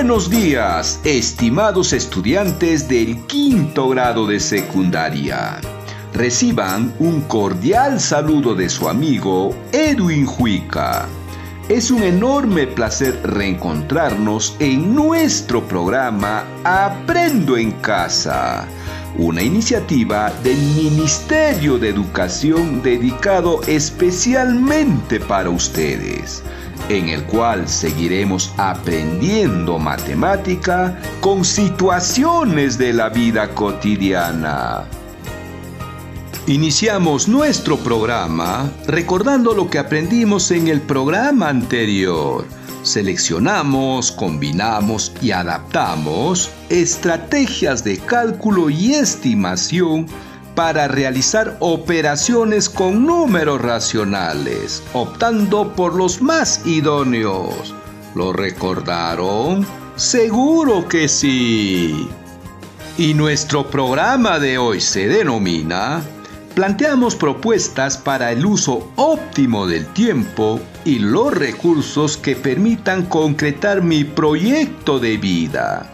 Buenos días, estimados estudiantes del quinto grado de secundaria. Reciban un cordial saludo de su amigo Edwin Juica. Es un enorme placer reencontrarnos en nuestro programa Aprendo en Casa, una iniciativa del Ministerio de Educación dedicado especialmente para ustedes en el cual seguiremos aprendiendo matemática con situaciones de la vida cotidiana. Iniciamos nuestro programa recordando lo que aprendimos en el programa anterior. Seleccionamos, combinamos y adaptamos estrategias de cálculo y estimación para realizar operaciones con números racionales, optando por los más idóneos. ¿Lo recordaron? Seguro que sí. Y nuestro programa de hoy se denomina Planteamos propuestas para el uso óptimo del tiempo y los recursos que permitan concretar mi proyecto de vida,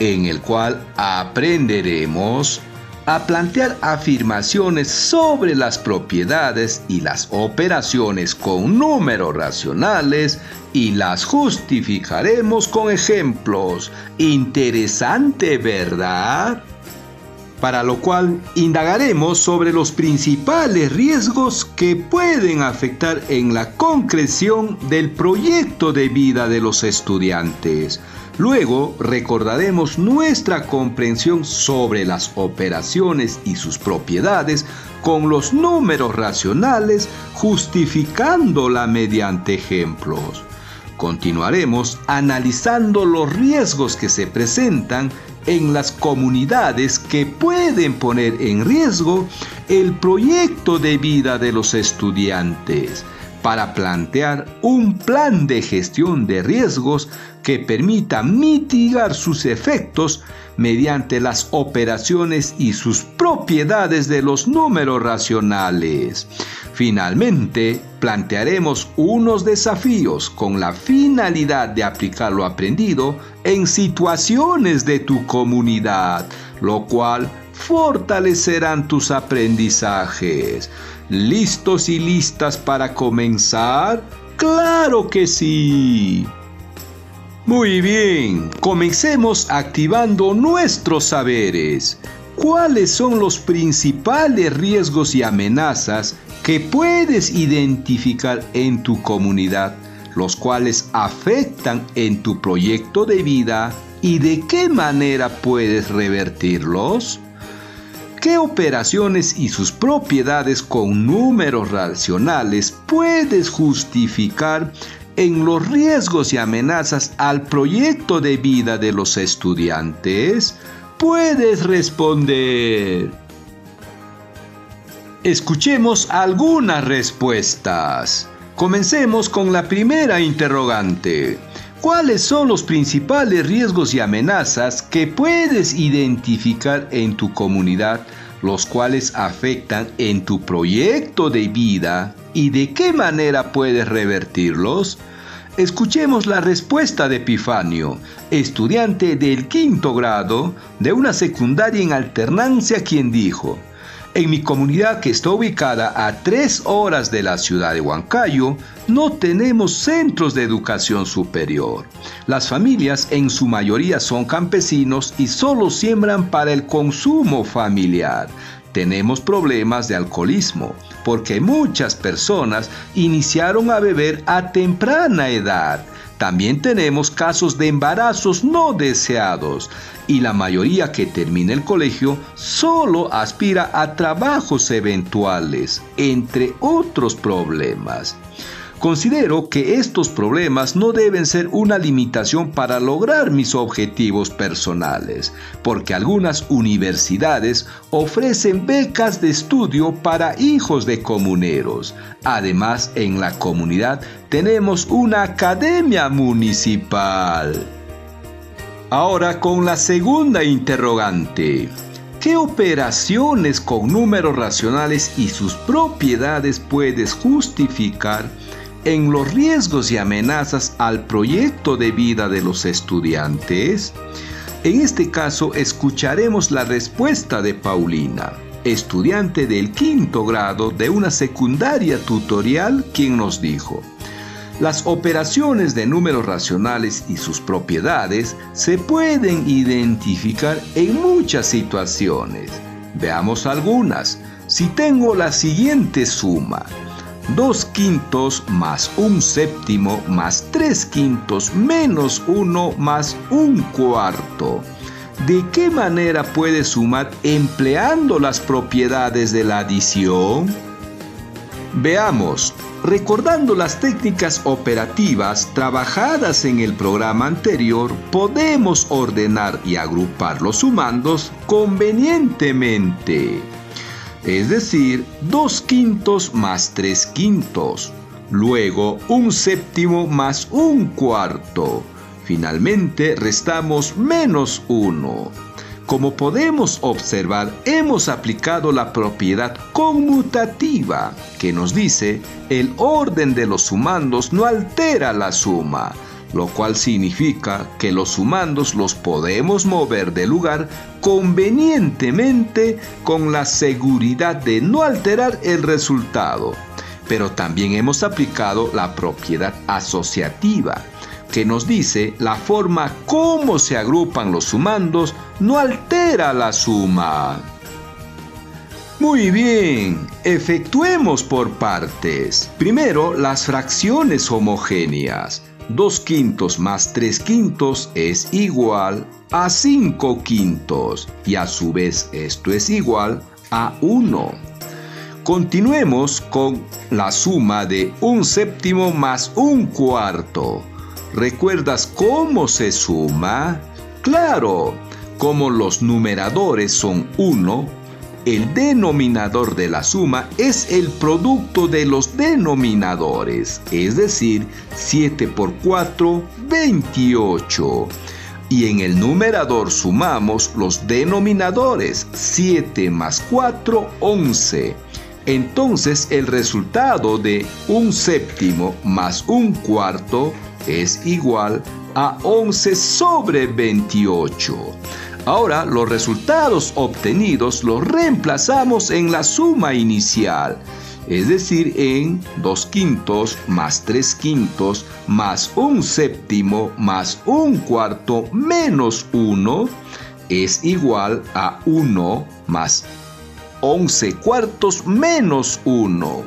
en el cual aprenderemos a plantear afirmaciones sobre las propiedades y las operaciones con números racionales y las justificaremos con ejemplos. Interesante, ¿verdad? Para lo cual indagaremos sobre los principales riesgos que pueden afectar en la concreción del proyecto de vida de los estudiantes Luego recordaremos nuestra comprensión sobre las operaciones y sus propiedades con los números racionales, justificándola mediante ejemplos. Continuaremos analizando los riesgos que se presentan en las comunidades que pueden poner en riesgo el proyecto de vida de los estudiantes para plantear un plan de gestión de riesgos que permita mitigar sus efectos mediante las operaciones y sus propiedades de los números racionales. Finalmente, plantearemos unos desafíos con la finalidad de aplicar lo aprendido en situaciones de tu comunidad, lo cual fortalecerán tus aprendizajes. ¿Listos y listas para comenzar? Claro que sí. Muy bien, comencemos activando nuestros saberes. ¿Cuáles son los principales riesgos y amenazas que puedes identificar en tu comunidad, los cuales afectan en tu proyecto de vida y de qué manera puedes revertirlos? ¿Qué operaciones y sus propiedades con números racionales puedes justificar en los riesgos y amenazas al proyecto de vida de los estudiantes? Puedes responder. Escuchemos algunas respuestas. Comencemos con la primera interrogante. ¿Cuáles son los principales riesgos y amenazas que puedes identificar en tu comunidad, los cuales afectan en tu proyecto de vida y de qué manera puedes revertirlos? Escuchemos la respuesta de Epifanio, estudiante del quinto grado de una secundaria en alternancia, quien dijo, en mi comunidad que está ubicada a tres horas de la ciudad de Huancayo, no tenemos centros de educación superior. Las familias en su mayoría son campesinos y solo siembran para el consumo familiar. Tenemos problemas de alcoholismo porque muchas personas iniciaron a beber a temprana edad. También tenemos casos de embarazos no deseados y la mayoría que termina el colegio solo aspira a trabajos eventuales, entre otros problemas. Considero que estos problemas no deben ser una limitación para lograr mis objetivos personales, porque algunas universidades ofrecen becas de estudio para hijos de comuneros. Además, en la comunidad tenemos una academia municipal. Ahora con la segunda interrogante. ¿Qué operaciones con números racionales y sus propiedades puedes justificar en los riesgos y amenazas al proyecto de vida de los estudiantes? En este caso escucharemos la respuesta de Paulina, estudiante del quinto grado de una secundaria tutorial, quien nos dijo, las operaciones de números racionales y sus propiedades se pueden identificar en muchas situaciones. Veamos algunas. Si tengo la siguiente suma, 2 quintos más un séptimo más 3 quintos menos 1 más un cuarto. ¿De qué manera puede sumar empleando las propiedades de la adición? Veamos, recordando las técnicas operativas trabajadas en el programa anterior, podemos ordenar y agrupar los sumandos convenientemente es decir, dos quintos más tres quintos, luego un séptimo más un cuarto. Finalmente restamos menos uno. Como podemos observar, hemos aplicado la propiedad conmutativa, que nos dice el orden de los sumandos no altera la suma, lo cual significa que los sumandos los podemos mover de lugar convenientemente con la seguridad de no alterar el resultado. Pero también hemos aplicado la propiedad asociativa, que nos dice la forma como se agrupan los sumandos no altera la suma. Muy bien, efectuemos por partes. Primero, las fracciones homogéneas. 2 quintos más 3 quintos es igual a 5 quintos y a su vez esto es igual a 1. Continuemos con la suma de un séptimo más un cuarto. ¿Recuerdas cómo se suma? Claro, como los numeradores son 1, el denominador de la suma es el producto de los denominadores, es decir, 7 por 4, 28. Y en el numerador sumamos los denominadores, 7 más 4, 11. Entonces el resultado de un séptimo más un cuarto es igual a 11 sobre 28. Ahora los resultados obtenidos los reemplazamos en la suma inicial, es decir, en 2 quintos más 3 quintos más un séptimo más un cuarto menos 1 es igual a 1 más 11 cuartos menos 1.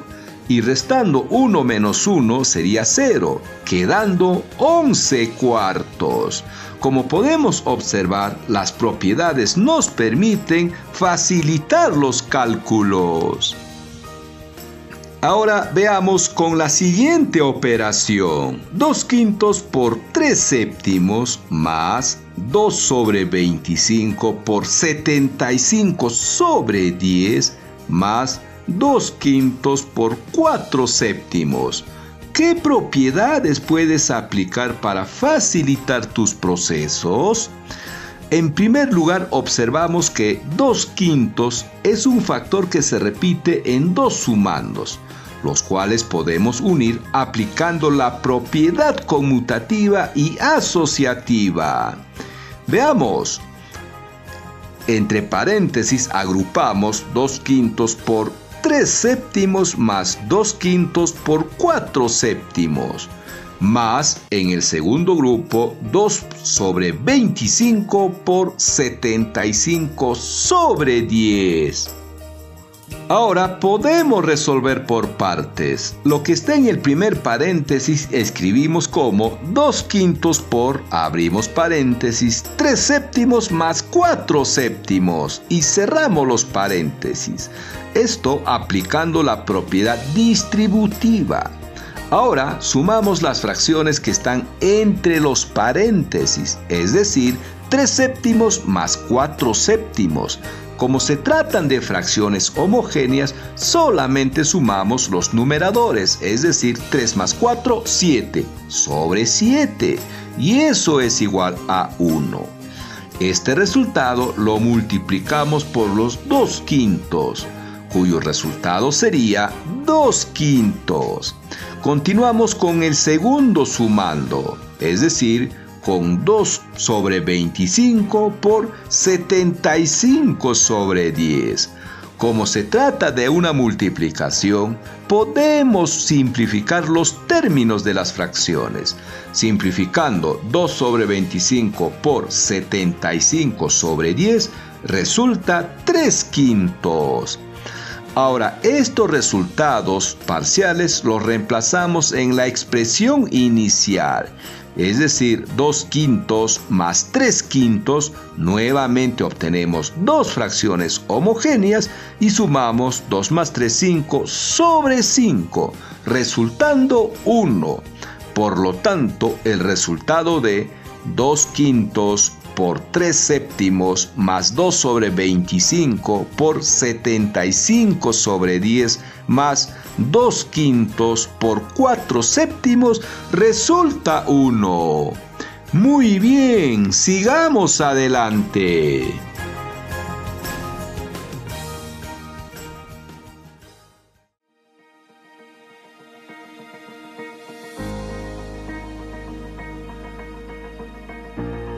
Y restando 1 menos 1 sería 0, quedando 11 cuartos. Como podemos observar, las propiedades nos permiten facilitar los cálculos. Ahora veamos con la siguiente operación. 2 quintos por 3 séptimos más 2 sobre 25 por 75 sobre 10 más 2 quintos por 4 séptimos ¿Qué propiedades puedes aplicar para facilitar tus procesos? En primer lugar, observamos que 2 quintos es un factor que se repite en dos sumandos, los cuales podemos unir aplicando la propiedad conmutativa y asociativa. Veamos. Entre paréntesis agrupamos 2 quintos por 3 séptimos más 2 quintos por 4 séptimos, más en el segundo grupo 2 sobre 25 por 75 sobre 10. Ahora podemos resolver por partes. Lo que está en el primer paréntesis escribimos como 2 quintos por, abrimos paréntesis, 3 séptimos más 4 séptimos y cerramos los paréntesis. Esto aplicando la propiedad distributiva. Ahora sumamos las fracciones que están entre los paréntesis, es decir, 3 séptimos más 4 séptimos. Como se tratan de fracciones homogéneas, solamente sumamos los numeradores, es decir, 3 más 4, 7, sobre 7, y eso es igual a 1. Este resultado lo multiplicamos por los 2 quintos, cuyo resultado sería 2 quintos. Continuamos con el segundo sumando, es decir, con 2 sobre 25 por 75 sobre 10. Como se trata de una multiplicación, podemos simplificar los términos de las fracciones. Simplificando 2 sobre 25 por 75 sobre 10 resulta 3 quintos. Ahora, estos resultados parciales los reemplazamos en la expresión inicial es decir, 2 quintos más 3 quintos, nuevamente obtenemos dos fracciones homogéneas y sumamos 2 más 3, 5 sobre 5, resultando 1. Por lo tanto, el resultado de 2 quintos por 3 séptimos más 2 sobre 25 por 75 sobre 10 más 2 quintos por 4 séptimos resulta 1. Muy bien, sigamos adelante.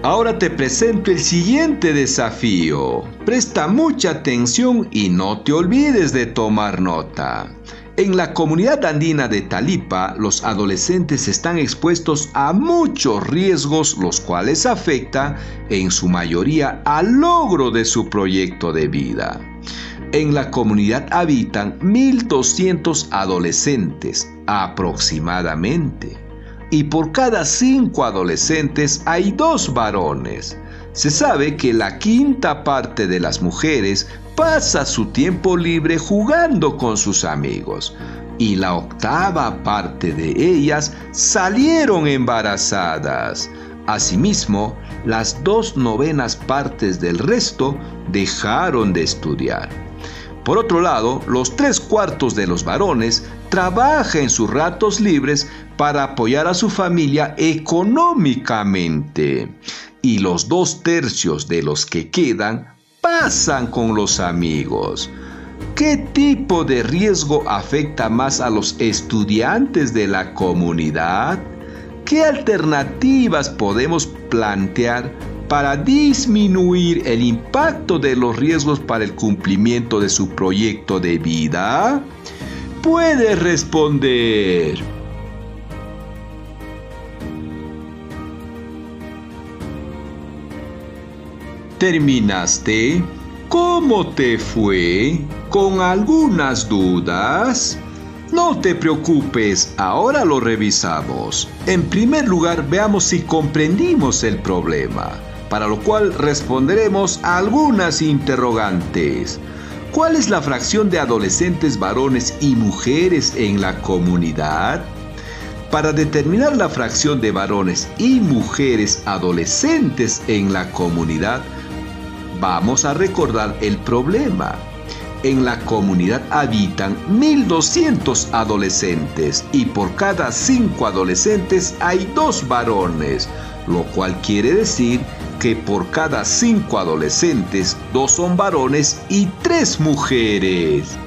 Ahora te presento el siguiente desafío. Presta mucha atención y no te olvides de tomar nota. En la comunidad andina de Talipa, los adolescentes están expuestos a muchos riesgos, los cuales afectan en su mayoría al logro de su proyecto de vida. En la comunidad habitan 1.200 adolescentes aproximadamente y por cada cinco adolescentes hay dos varones. Se sabe que la quinta parte de las mujeres pasa su tiempo libre jugando con sus amigos y la octava parte de ellas salieron embarazadas. Asimismo, las dos novenas partes del resto dejaron de estudiar. Por otro lado, los tres cuartos de los varones trabajan en sus ratos libres para apoyar a su familia económicamente. Y los dos tercios de los que quedan pasan con los amigos. ¿Qué tipo de riesgo afecta más a los estudiantes de la comunidad? ¿Qué alternativas podemos plantear para disminuir el impacto de los riesgos para el cumplimiento de su proyecto de vida? Puede responder. ¿Terminaste? ¿Cómo te fue? ¿Con algunas dudas? No te preocupes, ahora lo revisamos. En primer lugar, veamos si comprendimos el problema para lo cual responderemos algunas interrogantes. ¿Cuál es la fracción de adolescentes varones y mujeres en la comunidad? Para determinar la fracción de varones y mujeres adolescentes en la comunidad, vamos a recordar el problema. En la comunidad habitan 1.200 adolescentes y por cada 5 adolescentes hay 2 varones, lo cual quiere decir que por cada cinco adolescentes, dos son varones y tres mujeres.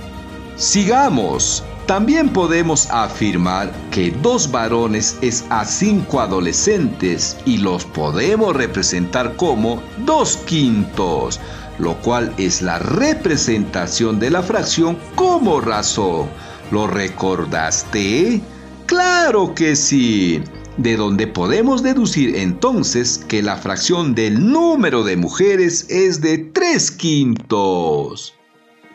Sigamos. También podemos afirmar que dos varones es a cinco adolescentes y los podemos representar como dos quintos, lo cual es la representación de la fracción como razón. ¿Lo recordaste? Claro que sí de donde podemos deducir entonces que la fracción del número de mujeres es de 3 quintos.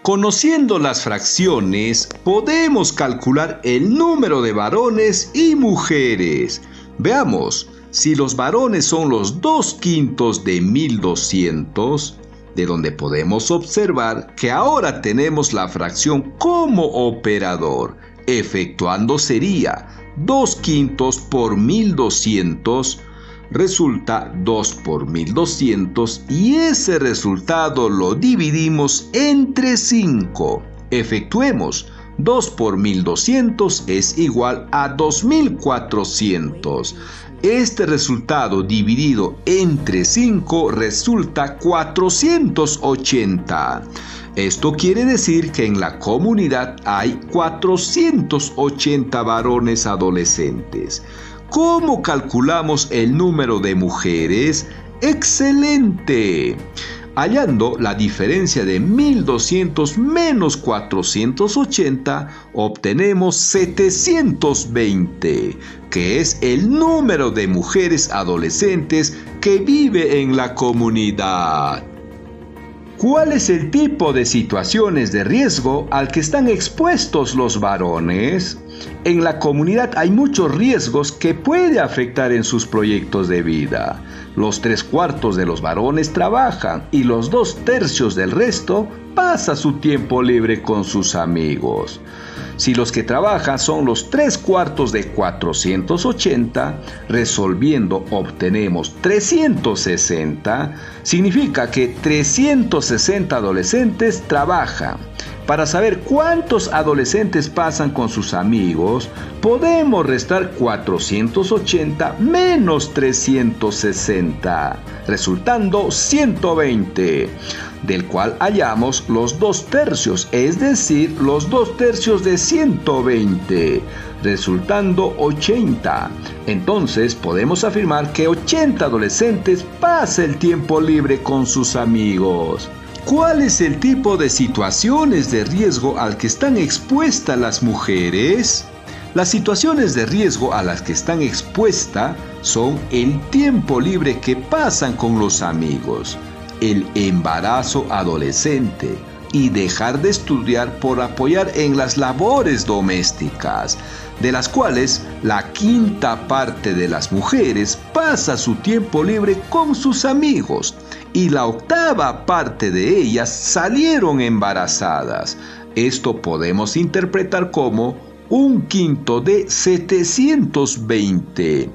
Conociendo las fracciones, podemos calcular el número de varones y mujeres. Veamos, si los varones son los 2 quintos de 1200, de donde podemos observar que ahora tenemos la fracción como operador, efectuando sería 2 quintos por 1200 resulta 2 por 1200 y ese resultado lo dividimos entre 5. Efectuemos 2 por 1200 es igual a 2400. Este resultado dividido entre 5 resulta 480. Esto quiere decir que en la comunidad hay 480 varones adolescentes. ¿Cómo calculamos el número de mujeres? ¡Excelente! Hallando la diferencia de 1200 menos 480, obtenemos 720, que es el número de mujeres adolescentes que vive en la comunidad. ¿Cuál es el tipo de situaciones de riesgo al que están expuestos los varones? En la comunidad hay muchos riesgos que puede afectar en sus proyectos de vida. Los tres cuartos de los varones trabajan y los dos tercios del resto pasa su tiempo libre con sus amigos. Si los que trabajan son los tres cuartos de 480, resolviendo obtenemos 360, significa que 360 adolescentes trabajan. Para saber cuántos adolescentes pasan con sus amigos, podemos restar 480 menos 360, resultando 120 del cual hallamos los dos tercios, es decir, los dos tercios de 120, resultando 80. Entonces podemos afirmar que 80 adolescentes pasa el tiempo libre con sus amigos. ¿Cuál es el tipo de situaciones de riesgo al que están expuestas las mujeres? Las situaciones de riesgo a las que están expuestas son el tiempo libre que pasan con los amigos, el embarazo adolescente y dejar de estudiar por apoyar en las labores domésticas, de las cuales la quinta parte de las mujeres pasa su tiempo libre con sus amigos y la octava parte de ellas salieron embarazadas. Esto podemos interpretar como un quinto de 720.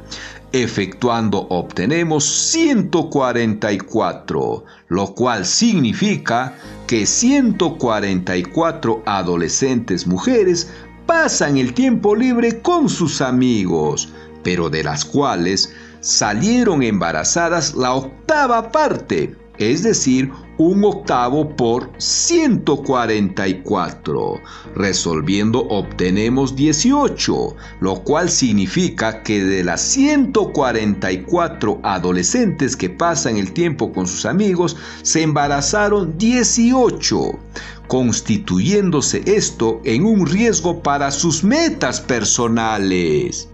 Efectuando obtenemos 144, lo cual significa que 144 adolescentes mujeres pasan el tiempo libre con sus amigos, pero de las cuales salieron embarazadas la octava parte, es decir, un octavo por 144. Resolviendo obtenemos 18, lo cual significa que de las 144 adolescentes que pasan el tiempo con sus amigos, se embarazaron 18 constituyéndose esto en un riesgo para sus metas personales.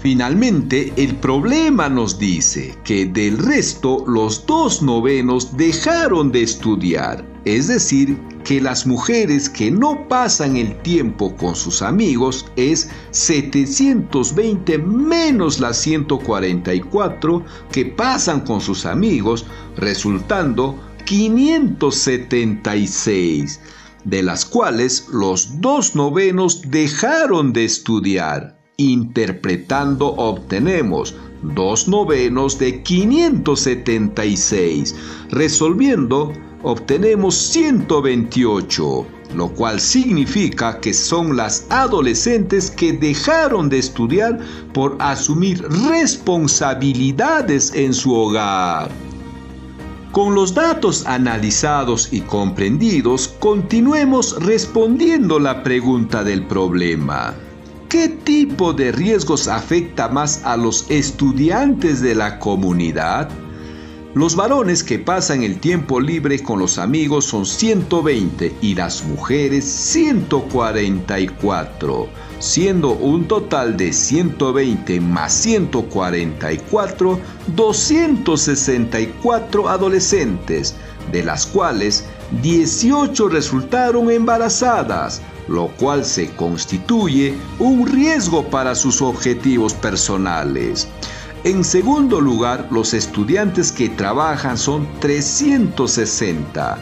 Finalmente, el problema nos dice que del resto los dos novenos dejaron de estudiar, es decir, que las mujeres que no pasan el tiempo con sus amigos es 720 menos las 144 que pasan con sus amigos, resultando 576, de las cuales los dos novenos dejaron de estudiar. Interpretando obtenemos dos novenos de 576. Resolviendo obtenemos 128, lo cual significa que son las adolescentes que dejaron de estudiar por asumir responsabilidades en su hogar. Con los datos analizados y comprendidos, continuemos respondiendo la pregunta del problema. ¿Qué tipo de riesgos afecta más a los estudiantes de la comunidad? Los varones que pasan el tiempo libre con los amigos son 120 y las mujeres 144, siendo un total de 120 más 144, 264 adolescentes, de las cuales 18 resultaron embarazadas, lo cual se constituye un riesgo para sus objetivos personales. En segundo lugar, los estudiantes que trabajan son 360.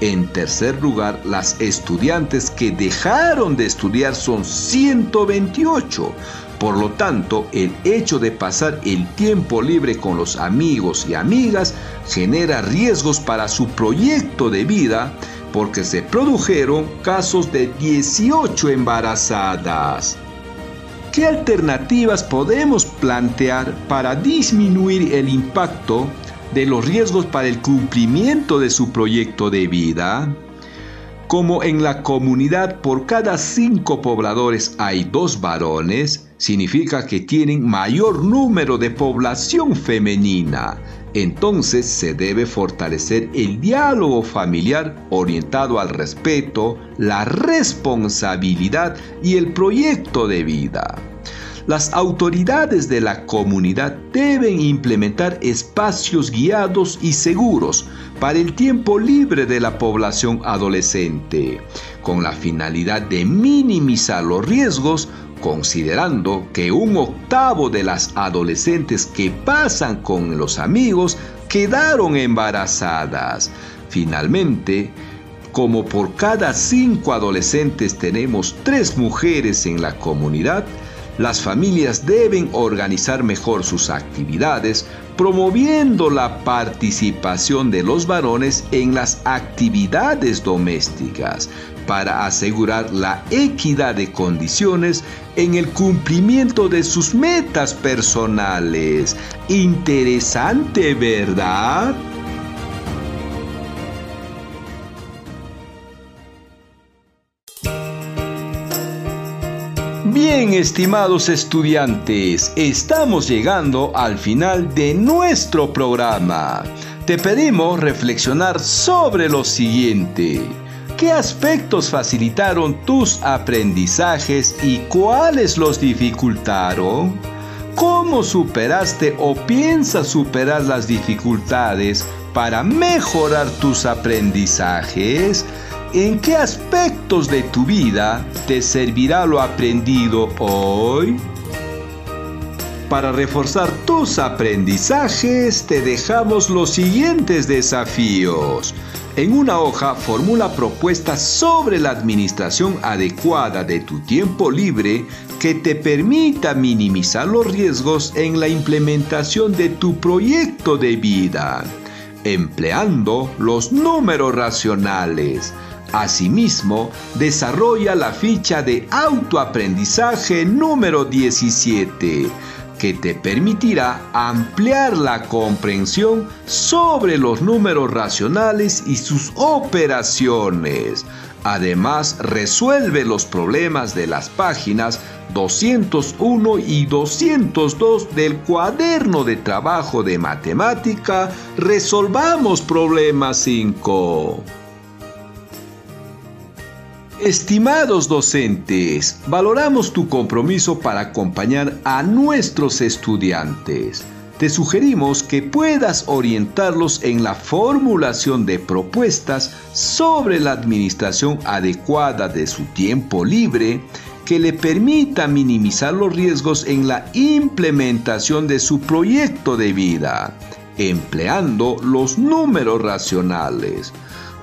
En tercer lugar, las estudiantes que dejaron de estudiar son 128, Por lo tanto, el hecho de pasar el tiempo libre con los amigos y amigas genera riesgos para su proyecto de vida porque se produjeron casos de 18 embarazadas. ¿Qué alternativas podemos plantear para disminuir el impacto de los riesgos para el cumplimiento de su proyecto de vida? Como en la comunidad por cada cinco pobladores hay dos varones, significa que tienen mayor número de población femenina. Entonces se debe fortalecer el diálogo familiar orientado al respeto, la responsabilidad y el proyecto de vida. Las autoridades de la comunidad deben implementar espacios guiados y seguros para el tiempo libre de la población adolescente, con la finalidad de minimizar los riesgos considerando que un octavo de las adolescentes que pasan con los amigos quedaron embarazadas. Finalmente, como por cada cinco adolescentes tenemos tres mujeres en la comunidad, las familias deben organizar mejor sus actividades, promoviendo la participación de los varones en las actividades domésticas para asegurar la equidad de condiciones en el cumplimiento de sus metas personales. Interesante, ¿verdad? Bien, estimados estudiantes, estamos llegando al final de nuestro programa. Te pedimos reflexionar sobre lo siguiente. ¿Qué aspectos facilitaron tus aprendizajes y cuáles los dificultaron? ¿Cómo superaste o piensas superar las dificultades para mejorar tus aprendizajes? ¿En qué aspectos de tu vida te servirá lo aprendido hoy? Para reforzar tus aprendizajes te dejamos los siguientes desafíos. En una hoja formula propuestas sobre la administración adecuada de tu tiempo libre que te permita minimizar los riesgos en la implementación de tu proyecto de vida, empleando los números racionales Asimismo, desarrolla la ficha de autoaprendizaje número 17, que te permitirá ampliar la comprensión sobre los números racionales y sus operaciones. Además, resuelve los problemas de las páginas 201 y 202 del cuaderno de trabajo de matemática Resolvamos Problemas 5. Estimados docentes, valoramos tu compromiso para acompañar a nuestros estudiantes. Te sugerimos que puedas orientarlos en la formulación de propuestas sobre la administración adecuada de su tiempo libre que le permita minimizar los riesgos en la implementación de su proyecto de vida, empleando los números racionales.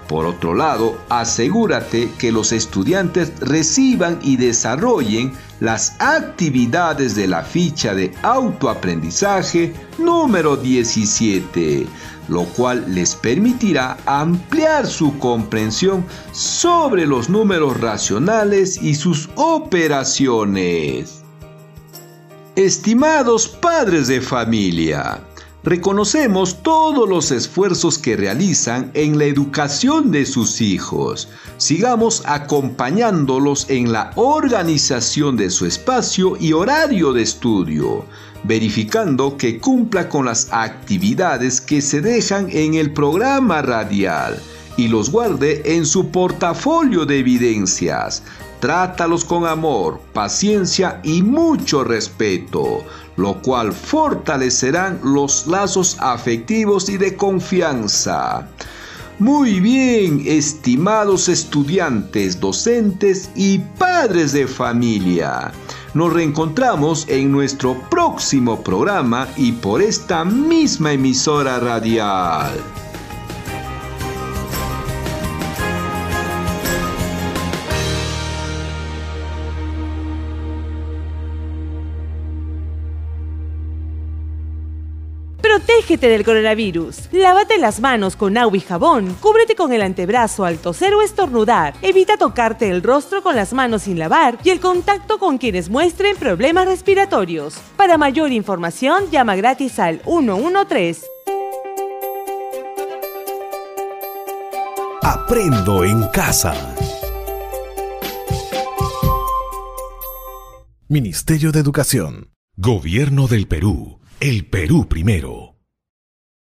Por otro lado, asegúrate que los estudiantes reciban y desarrollen las actividades de la ficha de autoaprendizaje número 17, lo cual les permitirá ampliar su comprensión sobre los números racionales y sus operaciones. Estimados padres de familia, Reconocemos todos los esfuerzos que realizan en la educación de sus hijos. Sigamos acompañándolos en la organización de su espacio y horario de estudio, verificando que cumpla con las actividades que se dejan en el programa radial y los guarde en su portafolio de evidencias. Trátalos con amor, paciencia y mucho respeto lo cual fortalecerán los lazos afectivos y de confianza. Muy bien, estimados estudiantes, docentes y padres de familia. Nos reencontramos en nuestro próximo programa y por esta misma emisora radial. Protégete del coronavirus. Lávate las manos con agua y jabón. Cúbrete con el antebrazo al toser o estornudar. Evita tocarte el rostro con las manos sin lavar y el contacto con quienes muestren problemas respiratorios. Para mayor información, llama gratis al 113. Aprendo en casa. Ministerio de Educación. Gobierno del Perú. El Perú primero.